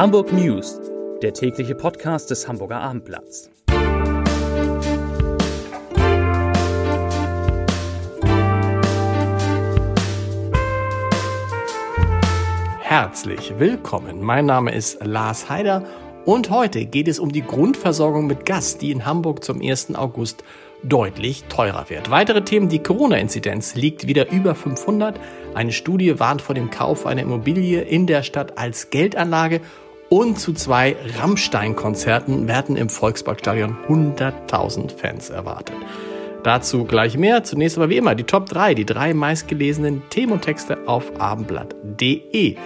Hamburg News, der tägliche Podcast des Hamburger Abendblatts. Herzlich willkommen. Mein Name ist Lars Heider und heute geht es um die Grundversorgung mit Gas, die in Hamburg zum 1. August deutlich teurer wird. Weitere Themen, die Corona-Inzidenz liegt wieder über 500. Eine Studie warnt vor dem Kauf einer Immobilie in der Stadt als Geldanlage und zu zwei Rammstein-Konzerten werden im Volksparkstadion 100.000 Fans erwartet. Dazu gleich mehr. Zunächst aber wie immer die Top 3, die drei meistgelesenen Themen und Texte auf abendblatt.de.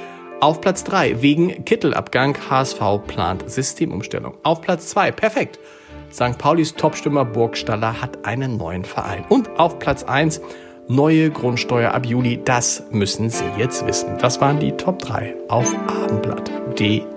Auf Platz 3 wegen Kittelabgang HSV plant Systemumstellung. Auf Platz 2 perfekt St. Paulis Topstürmer Burgstaller hat einen neuen Verein. Und auf Platz 1 neue Grundsteuer ab Juli. Das müssen Sie jetzt wissen. Das waren die Top 3 auf abendblatt.de.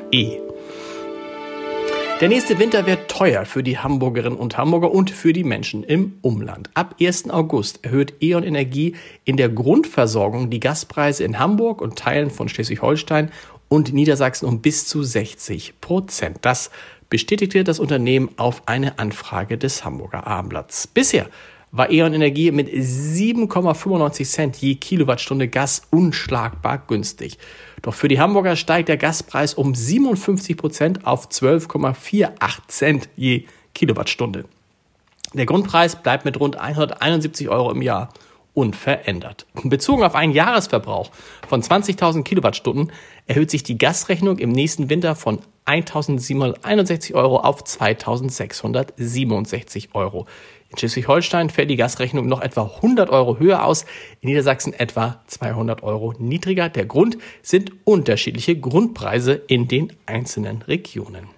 Der nächste Winter wird teuer für die Hamburgerinnen und Hamburger und für die Menschen im Umland. Ab 1. August erhöht E.ON Energie in der Grundversorgung die Gaspreise in Hamburg und Teilen von Schleswig-Holstein und Niedersachsen um bis zu 60 Prozent. Das bestätigte das Unternehmen auf eine Anfrage des Hamburger Abendblatts. Bisher war E.ON Energie mit 7,95 Cent je Kilowattstunde Gas unschlagbar günstig. Doch für die Hamburger steigt der Gaspreis um 57 Prozent auf 12,48 Cent je Kilowattstunde. Der Grundpreis bleibt mit rund 171 Euro im Jahr unverändert. Bezogen auf einen Jahresverbrauch von 20.000 Kilowattstunden erhöht sich die Gasrechnung im nächsten Winter von 1.761 Euro auf 2.667 Euro. In Schleswig-Holstein fällt die Gasrechnung noch etwa 100 Euro höher aus, in Niedersachsen etwa 200 Euro niedriger. Der Grund sind unterschiedliche Grundpreise in den einzelnen Regionen.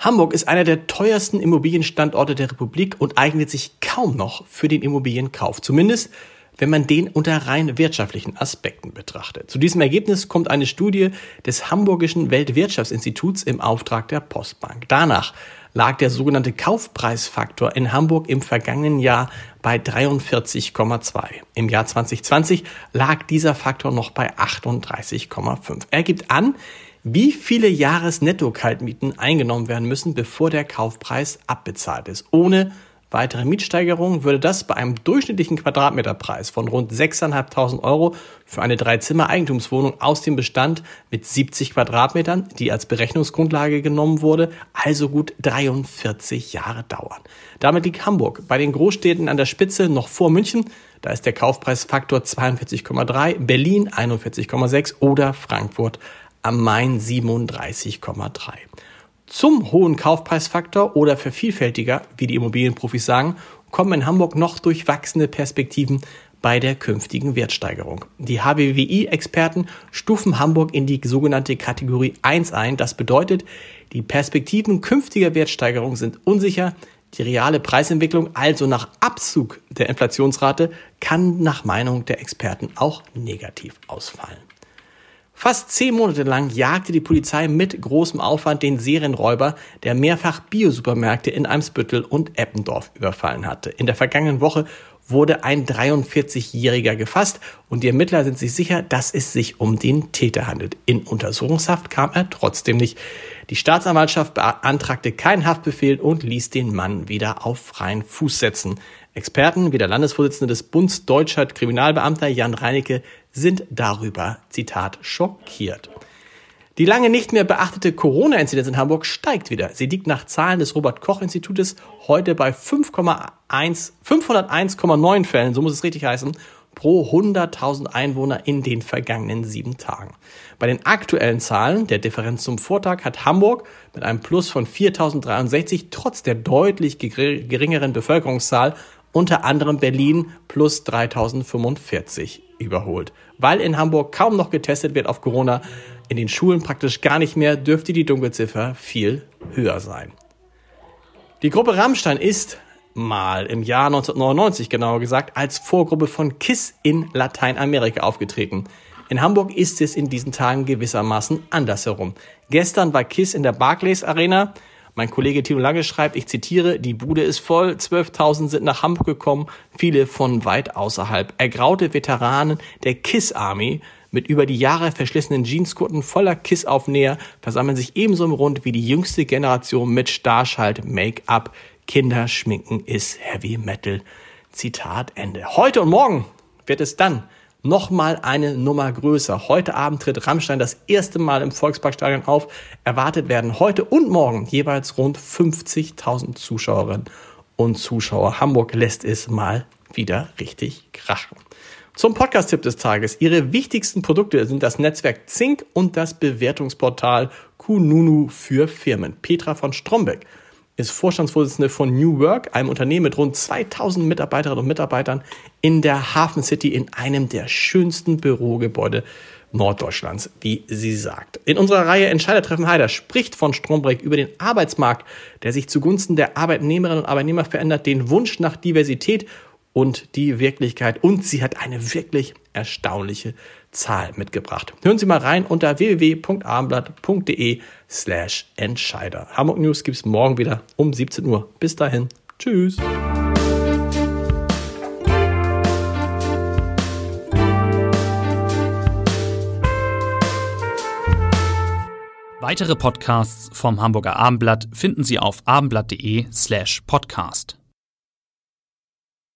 Hamburg ist einer der teuersten Immobilienstandorte der Republik und eignet sich kaum noch für den Immobilienkauf. Zumindest wenn man den unter rein wirtschaftlichen Aspekten betrachtet. Zu diesem Ergebnis kommt eine Studie des Hamburgischen Weltwirtschaftsinstituts im Auftrag der Postbank. Danach lag der sogenannte Kaufpreisfaktor in Hamburg im vergangenen Jahr bei 43,2. Im Jahr 2020 lag dieser Faktor noch bei 38,5. Er gibt an, wie viele Jahresnetto-Kaltmieten eingenommen werden müssen, bevor der Kaufpreis abbezahlt ist, ohne weitere Mietsteigerungen würde das bei einem durchschnittlichen Quadratmeterpreis von rund 6.500 Euro für eine Dreizimmer-Eigentumswohnung aus dem Bestand mit 70 Quadratmetern, die als Berechnungsgrundlage genommen wurde, also gut 43 Jahre dauern. Damit liegt Hamburg bei den Großstädten an der Spitze noch vor München. Da ist der Kaufpreisfaktor 42,3, Berlin 41,6 oder Frankfurt am Main 37,3 zum hohen Kaufpreisfaktor oder vervielfältiger, wie die Immobilienprofis sagen, kommen in Hamburg noch durchwachsene Perspektiven bei der künftigen Wertsteigerung. Die HBWI-Experten stufen Hamburg in die sogenannte Kategorie 1 ein. Das bedeutet, die Perspektiven künftiger Wertsteigerung sind unsicher. Die reale Preisentwicklung, also nach Abzug der Inflationsrate, kann nach Meinung der Experten auch negativ ausfallen. Fast zehn Monate lang jagte die Polizei mit großem Aufwand den Serienräuber, der mehrfach Biosupermärkte in Eimsbüttel und Eppendorf überfallen hatte. In der vergangenen Woche wurde ein 43-Jähriger gefasst und die Ermittler sind sich sicher, dass es sich um den Täter handelt. In Untersuchungshaft kam er trotzdem nicht. Die Staatsanwaltschaft beantragte keinen Haftbefehl und ließ den Mann wieder auf freien Fuß setzen. Experten wie der Landesvorsitzende des Bundes Deutscher Kriminalbeamter Jan Reinecke sind darüber, Zitat, schockiert. Die lange nicht mehr beachtete Corona-Inzidenz in Hamburg steigt wieder. Sie liegt nach Zahlen des Robert-Koch-Institutes heute bei 501,9 Fällen, so muss es richtig heißen, pro 100.000 Einwohner in den vergangenen sieben Tagen. Bei den aktuellen Zahlen, der Differenz zum Vortag, hat Hamburg mit einem Plus von 4.063 trotz der deutlich geringeren Bevölkerungszahl unter anderem Berlin plus 3045 überholt. Weil in Hamburg kaum noch getestet wird auf Corona, in den Schulen praktisch gar nicht mehr, dürfte die Dunkelziffer viel höher sein. Die Gruppe Rammstein ist mal im Jahr 1999 genauer gesagt als Vorgruppe von KISS in Lateinamerika aufgetreten. In Hamburg ist es in diesen Tagen gewissermaßen andersherum. Gestern war KISS in der Barclays Arena, mein Kollege Tino Lange schreibt, ich zitiere, die Bude ist voll, 12.000 sind nach Hamburg gekommen, viele von weit außerhalb. Ergraute Veteranen der KISS Army Mit über die Jahre verschlissenen Jeanskutten voller Kissaufnäher versammeln sich ebenso im Rund wie die jüngste Generation mit Starschalt, Make-up, Kinderschminken ist Heavy Metal. Zitat Ende. Heute und morgen wird es dann nochmal eine Nummer größer. Heute Abend tritt Rammstein das erste Mal im Volksparkstadion auf. Erwartet werden heute und morgen jeweils rund 50.000 Zuschauerinnen und Zuschauer. Hamburg lässt es mal wieder richtig krachen. Zum Podcast-Tipp des Tages. Ihre wichtigsten Produkte sind das Netzwerk Zink und das Bewertungsportal Kununu für Firmen. Petra von Strombeck ist Vorstandsvorsitzende von New Work, einem Unternehmen mit rund 2000 Mitarbeiterinnen und Mitarbeitern in der Hafen City in einem der schönsten Bürogebäude Norddeutschlands, wie sie sagt. In unserer Reihe Entscheidertreffen Heider spricht von Stromberg über den Arbeitsmarkt, der sich zugunsten der Arbeitnehmerinnen und Arbeitnehmer verändert, den Wunsch nach Diversität und die Wirklichkeit. Und sie hat eine wirklich erstaunliche Zahl mitgebracht. Hören Sie mal rein unter www.abendblatt.de slash Entscheider. Hamburg News gibt's morgen wieder um 17 Uhr. Bis dahin. Tschüss. Weitere Podcasts vom Hamburger Abendblatt finden Sie auf abendblatt.de slash podcast.